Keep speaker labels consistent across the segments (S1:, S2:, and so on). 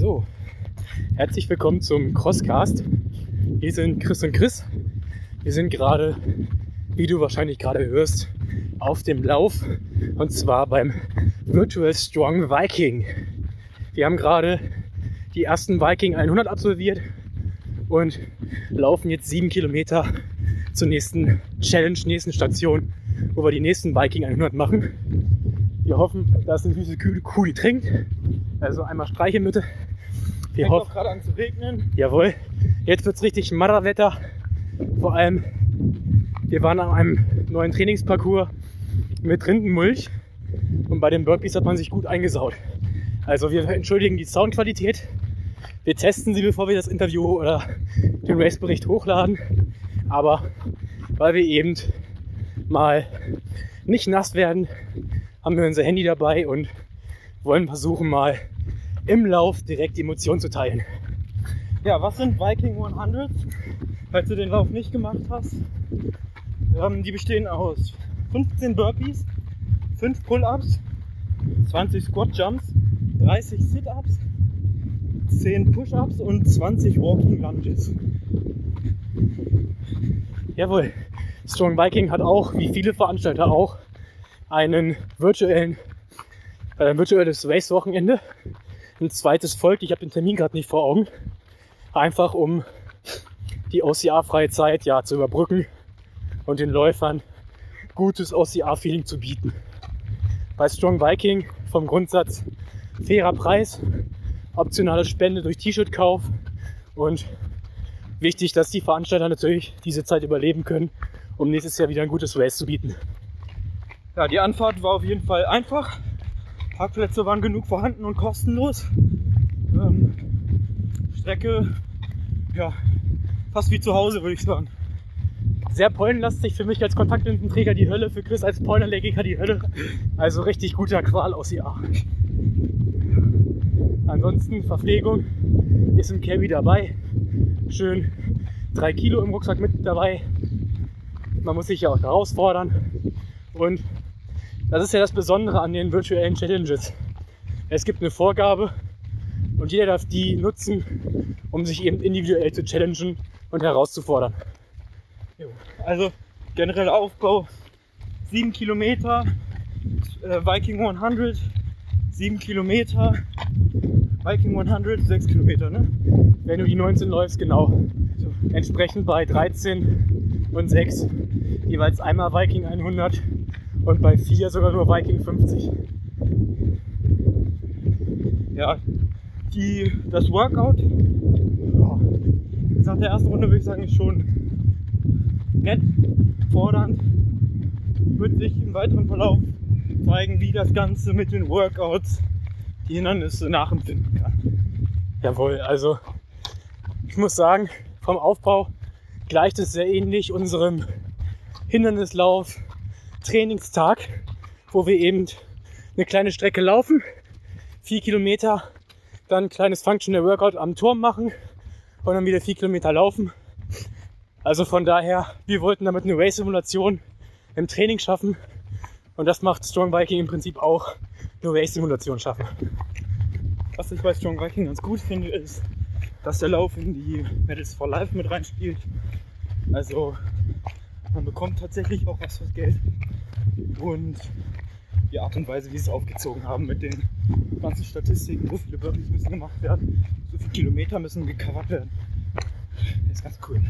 S1: So, herzlich willkommen zum Crosscast. Hier sind Chris und Chris. Wir sind gerade, wie du wahrscheinlich gerade hörst, auf dem Lauf und zwar beim Virtual Strong Viking. Wir haben gerade die ersten Viking 100 absolviert und laufen jetzt sieben Kilometer zur nächsten Challenge, nächsten Station, wo wir die nächsten Viking 100 machen. Wir hoffen, dass eine süße Kuh die trinkt. Also einmal streichen bitte. Wir
S2: Fängt
S1: hoffen,
S2: gerade an zu regnen.
S1: Jawohl, jetzt wird's richtig Marderwetter. Vor allem, wir waren an einem neuen Trainingsparcours mit Rindenmulch und bei den Burpees hat man sich gut eingesaut. Also wir entschuldigen die Soundqualität. Wir testen sie, bevor wir das Interview oder den Racebericht hochladen. Aber weil wir eben mal nicht nass werden, haben wir unser Handy dabei und wollen versuchen mal im Lauf direkt die Emotionen zu teilen.
S2: Ja, was sind Viking 100? Falls du den Lauf nicht gemacht hast. Ähm, die bestehen aus 15 Burpees, 5 Pull-Ups, 20 Squat Jumps, 30 Sit-Ups, 10 Push-Ups und 20 Walking Lunges.
S1: Jawohl. Strong Viking hat auch, wie viele Veranstalter auch, einen virtuellen, äh, ein virtuelles Race-Wochenende. Ein zweites folgt. Ich habe den Termin gerade nicht vor Augen. Einfach um die OCR-freie Zeit ja zu überbrücken und den Läufern gutes OCR-Feeling zu bieten. Bei Strong Viking vom Grundsatz fairer Preis, optionale Spende durch T-Shirt-Kauf und wichtig, dass die Veranstalter natürlich diese Zeit überleben können, um nächstes Jahr wieder ein gutes Race zu bieten.
S2: Ja, die Anfahrt war auf jeden Fall einfach. Parkplätze waren genug vorhanden und kostenlos. Ähm, Strecke, ja, fast wie zu Hause, würde ich sagen.
S1: Sehr pollenlastig für mich als Kontaktlinsenträger die Hölle, für Chris als Pollenallergiker die Hölle. Also richtig guter Qual aus IA. Ansonsten Verpflegung ist im Carry dabei. Schön drei Kilo im Rucksack mit dabei. Man muss sich ja auch herausfordern. Und das ist ja das Besondere an den virtuellen Challenges. Es gibt eine Vorgabe und jeder darf die nutzen, um sich eben individuell zu challengen und herauszufordern.
S2: Also genereller Aufbau 7 Kilometer, äh, Viking 100, 7 Kilometer, Viking 100, 6 Kilometer, ne?
S1: Wenn du die 19 läufst, genau. Entsprechend bei 13 und 6 jeweils einmal Viking 100 und bei 4 sogar nur Viking 50.
S2: Ja, die, das Workout, ja, nach der ersten Runde würde ich sagen, ist schon nett, fordernd. Wird sich im weiteren Verlauf zeigen, wie das Ganze mit den Workouts die Hindernisse nachempfinden kann.
S1: Jawohl, also ich muss sagen, vom Aufbau gleicht es sehr ähnlich unserem Hindernislauf Trainingstag, wo wir eben eine kleine Strecke laufen, vier Kilometer, dann ein kleines Functional Workout am Turm machen und dann wieder vier Kilometer laufen. Also von daher, wir wollten damit eine Race-Simulation im Training schaffen und das macht Strong Viking im Prinzip auch eine Race-Simulation schaffen.
S2: Was ich bei Strong Viking ganz gut finde, ist, dass der Lauf in die Medals for Life mit reinspielt. Also man bekommt tatsächlich auch was fürs Geld. Und die Art und Weise, wie sie es aufgezogen haben mit den ganzen Statistiken, so viele Burpees müssen gemacht werden, so viele Kilometer müssen gecovert werden. Das ist ganz cool.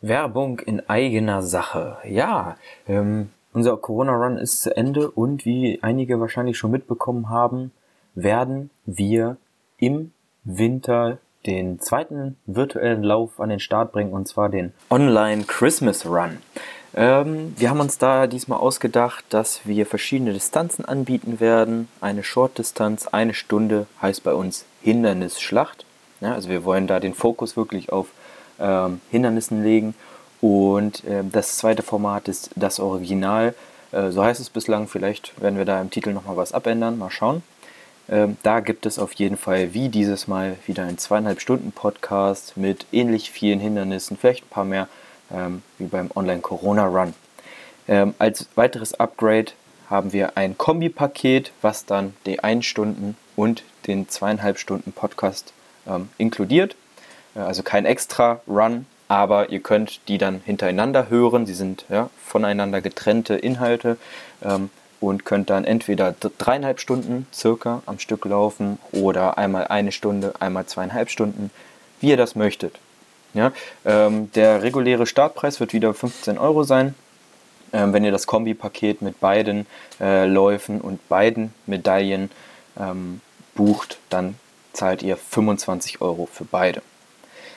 S3: Werbung in eigener Sache. Ja, ähm, unser Corona-Run ist zu Ende und wie einige wahrscheinlich schon mitbekommen haben, werden wir im Winter den zweiten virtuellen Lauf an den Start bringen und zwar den Online Christmas Run. Ähm, wir haben uns da diesmal ausgedacht, dass wir verschiedene Distanzen anbieten werden. Eine Short-Distanz, eine Stunde heißt bei uns Hindernisschlacht. Ja, also wir wollen da den Fokus wirklich auf ähm, Hindernissen legen. Und äh, das zweite Format ist das Original. Äh, so heißt es bislang. Vielleicht werden wir da im Titel nochmal was abändern. Mal schauen. Ähm, da gibt es auf jeden Fall wie dieses Mal wieder einen zweieinhalb Stunden Podcast mit ähnlich vielen Hindernissen, vielleicht ein paar mehr ähm, wie beim Online Corona Run. Ähm, als weiteres Upgrade haben wir ein Kombi-Paket, was dann die 1 Stunden und den zweieinhalb Stunden Podcast ähm, inkludiert. Äh, also kein extra Run, aber ihr könnt die dann hintereinander hören. Sie sind ja, voneinander getrennte Inhalte ähm, und könnt dann entweder dreieinhalb Stunden circa am Stück laufen oder einmal eine Stunde, einmal zweieinhalb Stunden, wie ihr das möchtet. Ja, ähm, der reguläre Startpreis wird wieder 15 Euro sein. Ähm, wenn ihr das Kombipaket mit beiden äh, Läufen und beiden Medaillen ähm, bucht, dann zahlt ihr 25 Euro für beide.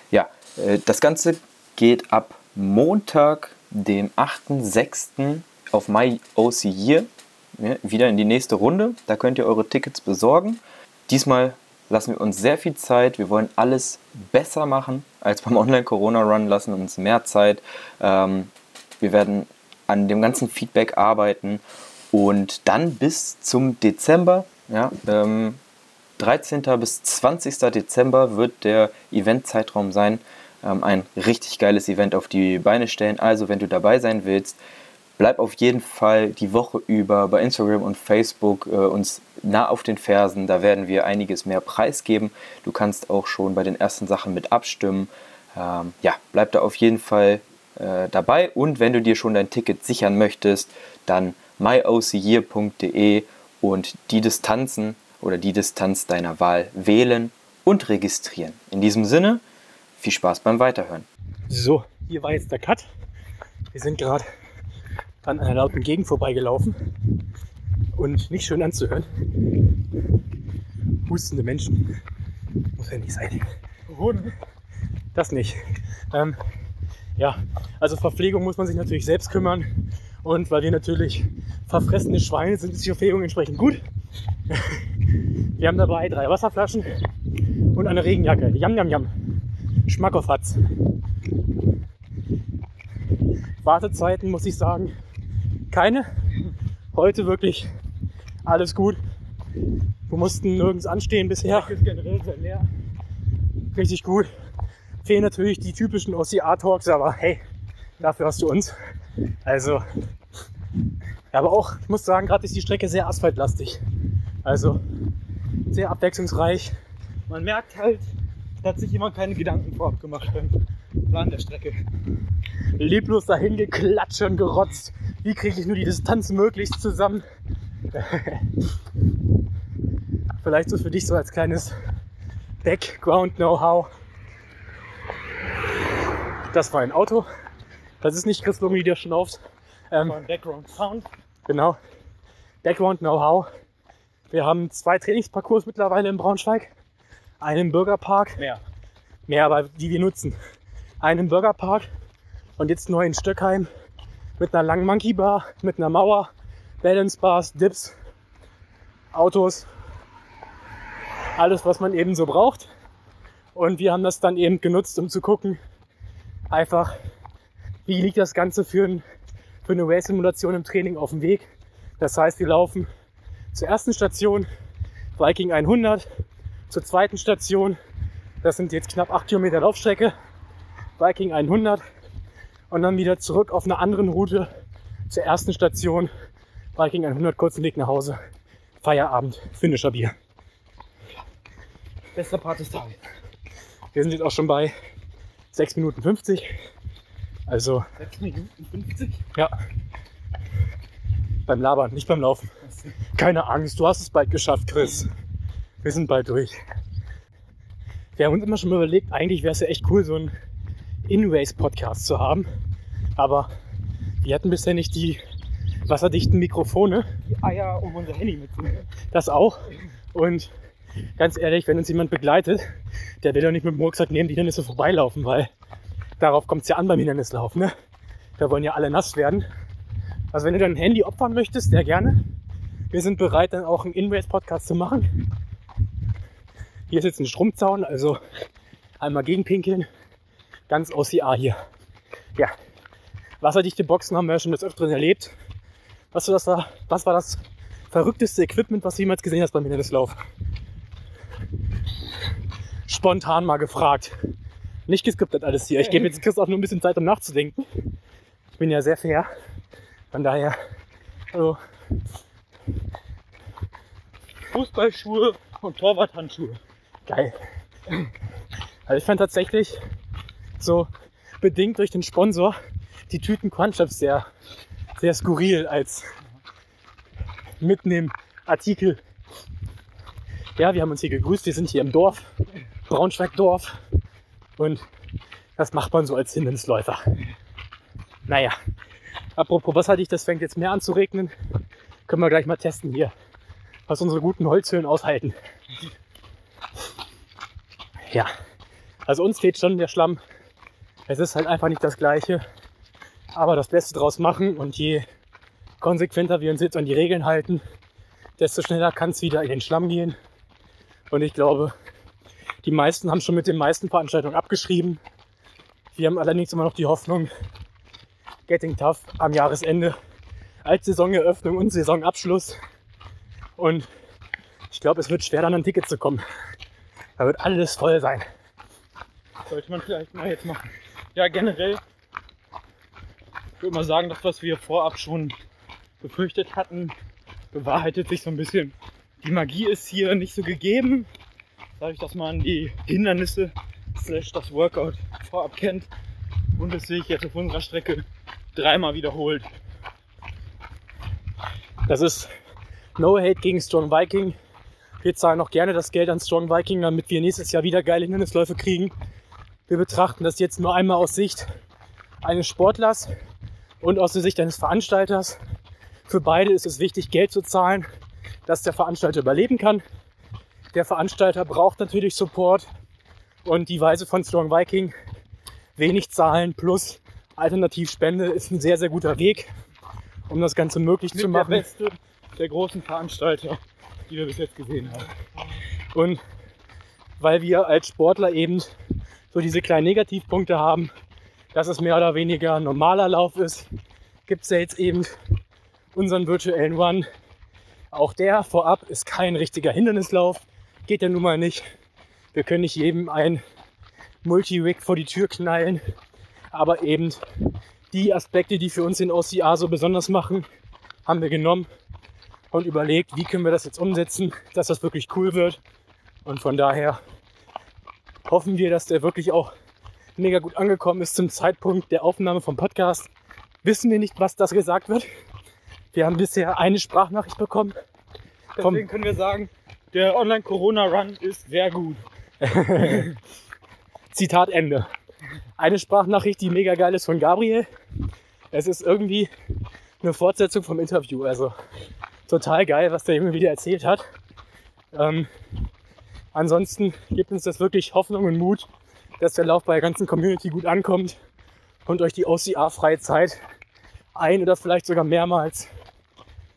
S3: Ja, äh, das Ganze geht ab Montag, dem 8.6. auf My OC Year wieder in die nächste Runde. Da könnt ihr eure Tickets besorgen. Diesmal lassen wir uns sehr viel Zeit. Wir wollen alles besser machen als beim Online-Corona-Run, lassen uns mehr Zeit. Ähm, wir werden an dem ganzen Feedback arbeiten und dann bis zum Dezember, ja, ähm, 13. bis 20. Dezember wird der Eventzeitraum sein. Ähm, ein richtig geiles Event auf die Beine stellen. Also, wenn du dabei sein willst, bleib auf jeden Fall die Woche über bei Instagram und Facebook äh, uns nah auf den Fersen. Da werden wir einiges mehr preisgeben. Du kannst auch schon bei den ersten Sachen mit abstimmen. Ähm, ja, bleib da auf jeden Fall äh, dabei. Und wenn du dir schon dein Ticket sichern möchtest, dann myocyear.de und die Distanzen oder die Distanz deiner Wahl wählen und registrieren. In diesem Sinne, viel Spaß beim Weiterhören.
S1: So, hier war jetzt der Cut. Wir sind gerade an einer lauten Gegend vorbeigelaufen und nicht schön anzuhören. Hustende Menschen. Muss ja nicht sein. Das nicht. Ähm, ja, also Verpflegung muss man sich natürlich selbst kümmern. Und weil wir natürlich verfressene Schweine sind, ist die Verpflegung entsprechend gut. Wir haben dabei drei Wasserflaschen und eine Regenjacke. Jam, jam, jam. Schmack auf Hatz. Wartezeiten muss ich sagen, keine. Heute wirklich alles gut. Wir mussten nirgends anstehen bisher.
S2: ist generell sehr leer.
S1: Richtig gut. Fehlen natürlich die typischen OCA-Talks, aber hey, dafür hast du uns. Also, aber auch, ich muss sagen, gerade ist die Strecke sehr asphaltlastig. Also, sehr abwechslungsreich.
S2: Man merkt halt, da hat sich jemand keine Gedanken vorab gemacht beim Plan der Strecke.
S1: Leblos dahin geklatscht und gerotzt. Wie kriege ich nur die Distanz möglichst zusammen? Vielleicht so für dich so als kleines Background-Know-how. Das war ein Auto. Das ist nicht Chris Lungi, der schnauft.
S2: Ähm, Background Sound.
S1: Genau. Background Know-how. Wir haben zwei Trainingsparcours mittlerweile in Braunschweig. Einen Bürgerpark.
S2: Mehr.
S1: Mehr, aber die wir nutzen. Einen Bürgerpark und jetzt neu in Stöckheim mit einer langen Monkey Bar, mit einer Mauer, Balance Bars, Dips, Autos, alles, was man eben so braucht. Und wir haben das dann eben genutzt, um zu gucken, einfach, wie liegt das Ganze für, ein, für eine Race-Simulation im Training auf dem Weg. Das heißt, wir laufen zur ersten Station Viking 100, zur zweiten Station, das sind jetzt knapp 8 Kilometer Laufstrecke, Viking 100 und dann wieder zurück auf einer anderen Route zur ersten Station, Viking 100, kurzen Weg nach Hause, Feierabend, finnischer Bier.
S2: Bester Part des Tages.
S1: Wir sind jetzt auch schon bei 6 Minuten 50. Also,
S2: 6 Minuten 50?
S1: ja. Beim Labern, nicht beim Laufen. Keine Angst, du hast es bald geschafft, Chris. Wir sind bald durch. Wir haben uns immer schon mal überlegt, eigentlich wäre es ja echt cool, so einen In-Race-Podcast zu haben. Aber wir hatten bisher nicht die wasserdichten Mikrofone.
S2: Die Eier, um unser Handy mitzunehmen.
S1: Das auch. Und ganz ehrlich, wenn uns jemand begleitet, der will doch nicht mit dem Rucksack neben die Hindernisse vorbeilaufen, weil darauf kommt es ja an beim Hindernislauf. Ne? Da wollen ja alle nass werden. Also wenn du dein Handy opfern möchtest, sehr gerne. Wir sind bereit, dann auch einen In-Race-Podcast zu machen. Hier ist jetzt ein Stromzaun, also einmal gegenpinkeln. Ganz OCA hier. Ja, wasserdichte Boxen haben wir ja schon des Öfteren erlebt. Was, das war, was war das verrückteste Equipment, was du jemals gesehen hast beim Hindernislauf? Spontan mal gefragt. Nicht geskriptet alles hier. Ich gebe jetzt Chris auch nur ein bisschen Zeit, um nachzudenken. Ich bin ja sehr fair. Von daher, also,
S2: Fußballschuhe und Torwarthandschuhe.
S1: geil. Also ich fand tatsächlich so bedingt durch den Sponsor die Tüten Crunchups sehr, sehr skurril als mitnehmen Artikel. Ja, wir haben uns hier gegrüßt, wir sind hier im Dorf, Braunschweig-Dorf und das macht man so als Hindernisläufer. Naja, apropos was hatte ich, das fängt jetzt mehr an zu regnen. Können wir gleich mal testen hier, was unsere guten Holzhöhlen aushalten. Ja, also uns fehlt schon der Schlamm. Es ist halt einfach nicht das Gleiche. Aber das Beste draus machen und je konsequenter wir uns jetzt an die Regeln halten, desto schneller kann es wieder in den Schlamm gehen. Und ich glaube, die meisten haben schon mit den meisten Veranstaltungen abgeschrieben. Wir haben allerdings immer noch die Hoffnung, Getting Tough am Jahresende als Saisoneröffnung und Saisonabschluss. Und ich glaube, es wird schwer, dann an ein Ticket zu kommen. Da wird alles voll sein.
S2: Sollte man vielleicht mal jetzt machen. Ja, generell ich würde mal sagen, das, was wir vorab schon befürchtet hatten, bewahrheitet sich so ein bisschen. Die Magie ist hier nicht so gegeben. Dadurch, dass man die Hindernisse slash das Workout vorab kennt und es sich jetzt auf unserer Strecke dreimal wiederholt.
S1: Das ist No Hate gegen Strong Viking. Wir zahlen auch gerne das Geld an Strong Viking, damit wir nächstes Jahr wieder geile Hindernisläufe kriegen. Wir betrachten das jetzt nur einmal aus Sicht eines Sportlers und aus der Sicht eines Veranstalters. Für beide ist es wichtig, Geld zu zahlen, dass der Veranstalter überleben kann. Der Veranstalter braucht natürlich Support und die Weise von Strong Viking, wenig zahlen plus Alternativspende ist ein sehr, sehr guter Weg, um das Ganze möglich
S2: Mit
S1: zu machen.
S2: der beste der großen Veranstalter, die wir bis jetzt gesehen haben.
S1: Und weil wir als Sportler eben so diese kleinen Negativpunkte haben, dass es mehr oder weniger ein normaler Lauf ist, gibt es ja jetzt eben unseren virtuellen Run. Auch der vorab ist kein richtiger Hindernislauf. Geht ja nun mal nicht. Wir können nicht jedem ein Multi-Rig vor die Tür knallen. Aber eben die Aspekte, die für uns den OCA so besonders machen, haben wir genommen und überlegt, wie können wir das jetzt umsetzen, dass das wirklich cool wird. Und von daher hoffen wir, dass der wirklich auch mega gut angekommen ist zum Zeitpunkt der Aufnahme vom Podcast. Wissen wir nicht, was das gesagt wird. Wir haben bisher eine Sprachnachricht bekommen.
S2: Deswegen können wir sagen, der Online-Corona-Run ist sehr gut.
S1: Zitat Ende. Eine Sprachnachricht, die mega geil ist von Gabriel. Es ist irgendwie eine Fortsetzung vom Interview. Also total geil, was der Junge wieder erzählt hat. Ähm, ansonsten gibt uns das wirklich Hoffnung und Mut, dass der Lauf bei der ganzen Community gut ankommt und euch die OCA-freie Zeit ein oder vielleicht sogar mehrmals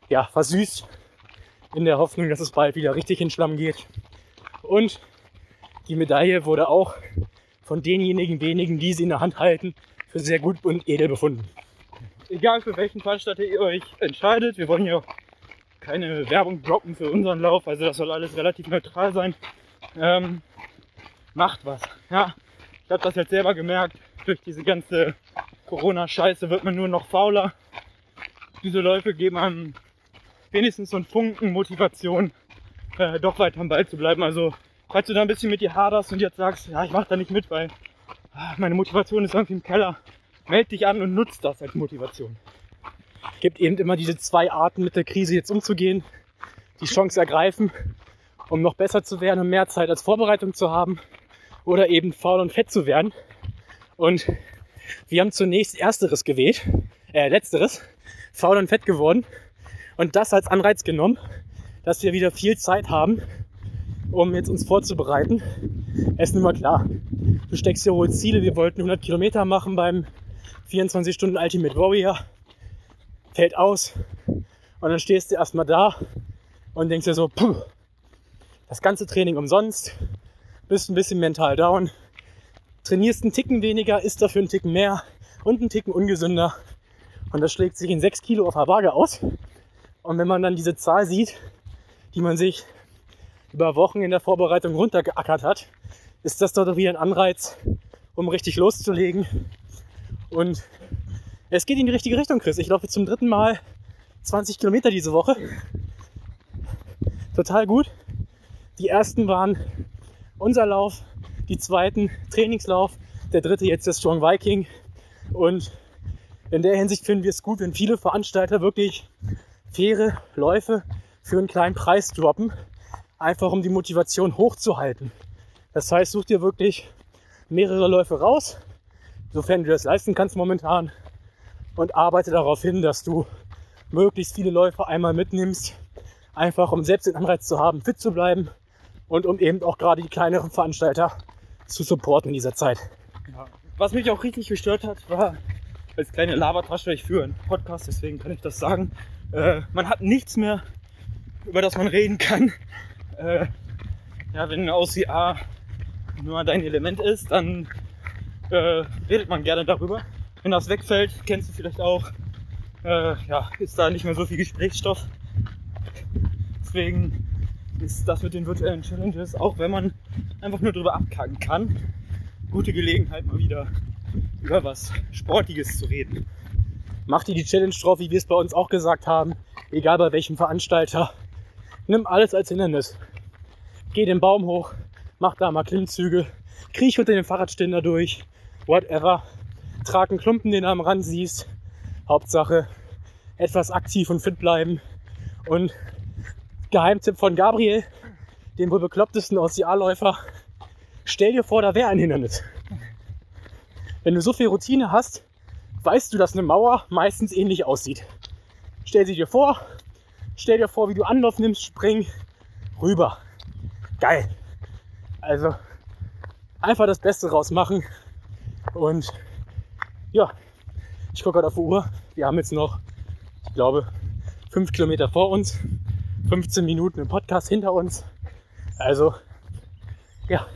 S1: ja, versüßt in der Hoffnung, dass es bald wieder richtig in Schlamm geht. Und die Medaille wurde auch von denjenigen wenigen, die sie in der Hand halten, für sehr gut und edel befunden.
S2: Egal für welchen Veranstalter ihr euch entscheidet, wir wollen ja keine Werbung droppen für unseren Lauf, also das soll alles relativ neutral sein. Ähm, macht was. Ja, ich habe das jetzt selber gemerkt. Durch diese ganze Corona-Scheiße wird man nur noch fauler. Diese Läufe geben einem wenigstens so einen Funken Motivation, äh, doch weiter am Ball zu bleiben. Also, falls du da ein bisschen mit dir haderst und jetzt sagst, ja, ich mach da nicht mit, weil ah, meine Motivation ist irgendwie im Keller, meld dich an und nutzt das als Motivation.
S1: gibt eben immer diese zwei Arten, mit der Krise jetzt umzugehen. Die Chance ergreifen, um noch besser zu werden und mehr Zeit als Vorbereitung zu haben. Oder eben faul und fett zu werden. Und wir haben zunächst ersteres gewählt, äh, letzteres, faul und fett geworden. Und das als Anreiz genommen, dass wir wieder viel Zeit haben, um jetzt uns vorzubereiten. Es ist nun mal klar, du steckst dir hohe Ziele. Wir wollten 100 Kilometer machen beim 24 Stunden Ultimate Warrior fällt aus und dann stehst du erstmal da und denkst dir so, puh, das ganze Training umsonst, bist ein bisschen mental down, trainierst einen Ticken weniger, isst dafür einen Ticken mehr und einen Ticken ungesünder und das schlägt sich in 6 Kilo auf der Waage aus. Und wenn man dann diese Zahl sieht, die man sich über Wochen in der Vorbereitung runtergeackert hat, ist das doch wieder ein Anreiz, um richtig loszulegen. Und es geht in die richtige Richtung, Chris. Ich laufe zum dritten Mal 20 Kilometer diese Woche. Total gut. Die ersten waren unser Lauf, die zweiten Trainingslauf, der dritte jetzt der Strong Viking. Und in der Hinsicht finden wir es gut, wenn viele Veranstalter wirklich faire Läufe für einen kleinen Preis droppen, einfach um die Motivation hochzuhalten. Das heißt, such dir wirklich mehrere Läufe raus, sofern du das leisten kannst momentan, und arbeite darauf hin, dass du möglichst viele Läufe einmal mitnimmst, einfach um selbst den Anreiz zu haben, fit zu bleiben und um eben auch gerade die kleineren Veranstalter zu supporten in dieser Zeit.
S2: Ja. Was mich auch richtig gestört hat, war als kleine Labertasche, ich führe einen Podcast, deswegen kann ich das sagen. Äh, man hat nichts mehr, über das man reden kann. Äh, ja, wenn aus OCA nur dein Element ist, dann äh, redet man gerne darüber. Wenn das wegfällt, kennst du vielleicht auch, äh, ja, ist da nicht mehr so viel Gesprächsstoff. Deswegen ist das mit den virtuellen Challenges, auch wenn man einfach nur drüber abkacken kann, gute Gelegenheit mal wieder über was Sportiges zu reden.
S1: Mach dir die Challenge drauf, wie wir es bei uns auch gesagt haben, egal bei welchem Veranstalter. Nimm alles als Hindernis. Geh den Baum hoch, mach da mal Klimmzüge, kriech unter den Fahrradständer durch, whatever. Trag einen Klumpen, den du am Rand siehst. Hauptsache etwas aktiv und fit bleiben. Und Geheimtipp von Gabriel, dem wohl beklopptesten Ossialläufer. Stell dir vor, da wäre ein Hindernis. Wenn du so viel Routine hast, weißt du, dass eine Mauer meistens ähnlich aussieht. Stell sie dir vor, stell dir vor, wie du Anlauf nimmst, spring rüber. Geil. Also einfach das Beste rausmachen. Und ja, ich gucke gerade auf die Uhr. Wir haben jetzt noch, ich glaube, fünf Kilometer vor uns. 15 Minuten im Podcast hinter uns. Also, ja,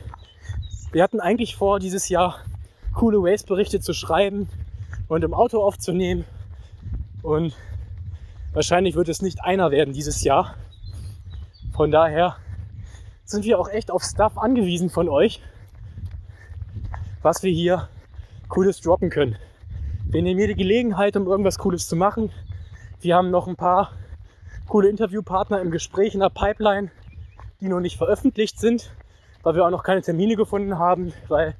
S1: wir hatten eigentlich vor, dieses Jahr coole Waze-Berichte zu schreiben und im Auto aufzunehmen. Und wahrscheinlich wird es nicht einer werden dieses Jahr. Von daher sind wir auch echt auf Stuff angewiesen von euch, was wir hier Cooles droppen können. Wir nehmen die Gelegenheit, um irgendwas Cooles zu machen. Wir haben noch ein paar coole Interviewpartner im Gespräch in der Pipeline, die noch nicht veröffentlicht sind, weil wir auch noch keine Termine gefunden haben, weil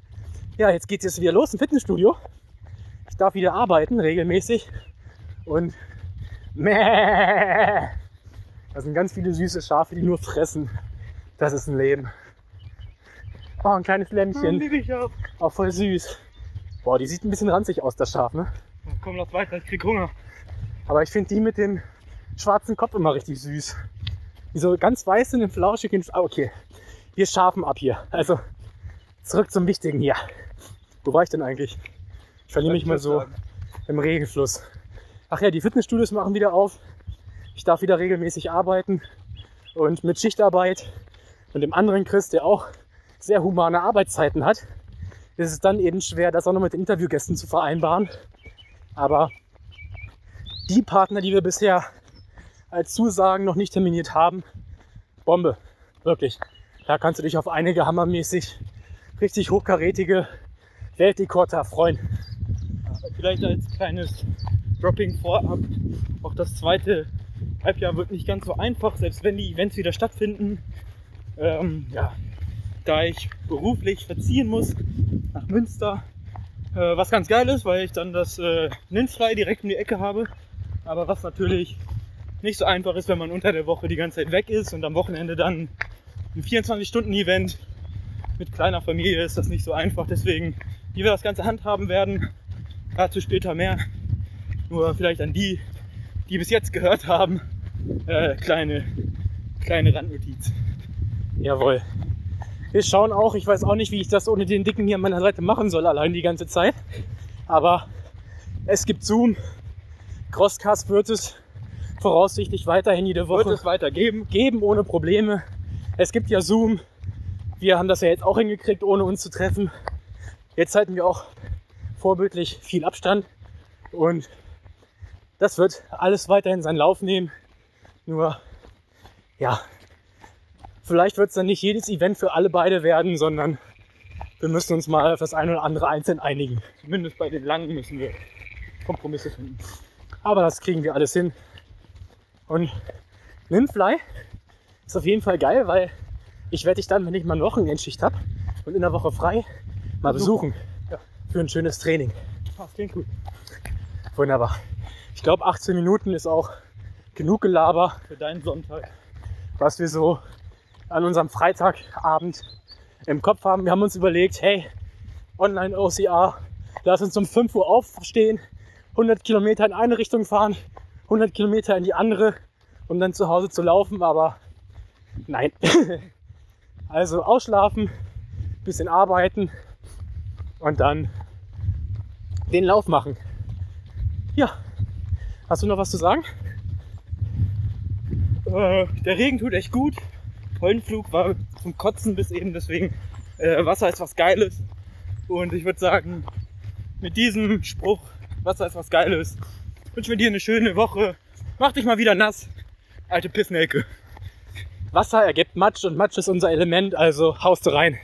S1: ja, jetzt geht es jetzt wieder los im Fitnessstudio. Ich darf wieder arbeiten, regelmäßig. Und meh, das sind ganz viele süße Schafe, die nur fressen. Das ist ein Leben. Oh, ein kleines Lämmchen.
S2: auch.
S1: Auch voll süß. Boah, die sieht ein bisschen ranzig aus, das Schaf, ne?
S2: Komm, lass weiter, ich krieg Hunger.
S1: Aber ich finde die mit dem schwarzen Kopf immer richtig süß. Die so ganz weiß sind und flauschig. Ah, okay. Wir schafen ab hier. Also zurück zum Wichtigen hier. Wo war ich denn eigentlich? Ich verliere mich mal so im Regenfluss. Ach ja, die Fitnessstudios machen wieder auf. Ich darf wieder regelmäßig arbeiten. Und mit Schichtarbeit und dem anderen Chris, der auch sehr humane Arbeitszeiten hat, ist es dann eben schwer, das auch noch mit den Interviewgästen zu vereinbaren. Aber die Partner, die wir bisher als Zusagen noch nicht terminiert haben, Bombe. Wirklich. Da kannst du dich auf einige hammermäßig richtig hochkarätige Weltrekorder freuen.
S2: Vielleicht als kleines Dropping vorab. Auch das zweite Halbjahr wird nicht ganz so einfach, selbst wenn die Events wieder stattfinden. Ähm, ja, da ich beruflich verziehen muss nach Münster, äh, was ganz geil ist, weil ich dann das äh, Ninfly direkt um die Ecke habe. Aber was natürlich nicht so einfach ist, wenn man unter der Woche die ganze Zeit weg ist und am Wochenende dann ein 24-Stunden-Event mit kleiner Familie ist das nicht so einfach. Deswegen, wie wir das Ganze handhaben werden, dazu später mehr. Nur vielleicht an die, die bis jetzt gehört haben, äh, kleine, kleine Randnotiz.
S1: Jawohl. Wir schauen auch, ich weiß auch nicht, wie ich das ohne den Dicken hier an meiner Seite machen soll, allein die ganze Zeit. Aber es gibt Zoom. Crosscast wird es voraussichtlich weiterhin jede Woche
S2: Wird es weitergeben?
S1: geben ohne Probleme. Es gibt ja Zoom. Wir haben das ja jetzt auch hingekriegt, ohne uns zu treffen. Jetzt halten wir auch vorbildlich viel Abstand und das wird alles weiterhin seinen Lauf nehmen. Nur, ja, vielleicht wird es dann nicht jedes Event für alle beide werden, sondern wir müssen uns mal auf das eine oder andere einzeln einigen.
S2: Zumindest bei den langen müssen wir Kompromisse finden.
S1: Aber das kriegen wir alles hin. Und Ninfly ist auf jeden Fall geil, weil ich werde dich dann, wenn ich mal eine Wochenendschicht habe, und in der Woche frei mal besuchen.
S2: Ja.
S1: Für ein schönes Training.
S2: Das klingt gut.
S1: Wunderbar. Ich glaube, 18 Minuten ist auch genug Gelaber,
S2: Für deinen Sonntag.
S1: was wir so an unserem Freitagabend im Kopf haben. Wir haben uns überlegt, hey, Online-OCR, lass uns um 5 Uhr aufstehen, 100 Kilometer in eine Richtung fahren, 100 Kilometer in die andere, um dann zu Hause zu laufen, aber nein. Also ausschlafen, bisschen arbeiten und dann den Lauf machen. Ja, hast du noch was zu sagen?
S2: Äh, der Regen tut echt gut. Pollenflug war zum Kotzen bis eben, deswegen äh, Wasser ist was Geiles. Und ich würde sagen, mit diesem Spruch, Wasser ist was Geiles, wünschen wir dir eine schöne Woche. Mach dich mal wieder nass, alte Pissnelke.
S1: Wasser ergibt Matsch und Matsch ist unser Element, also haust du rein.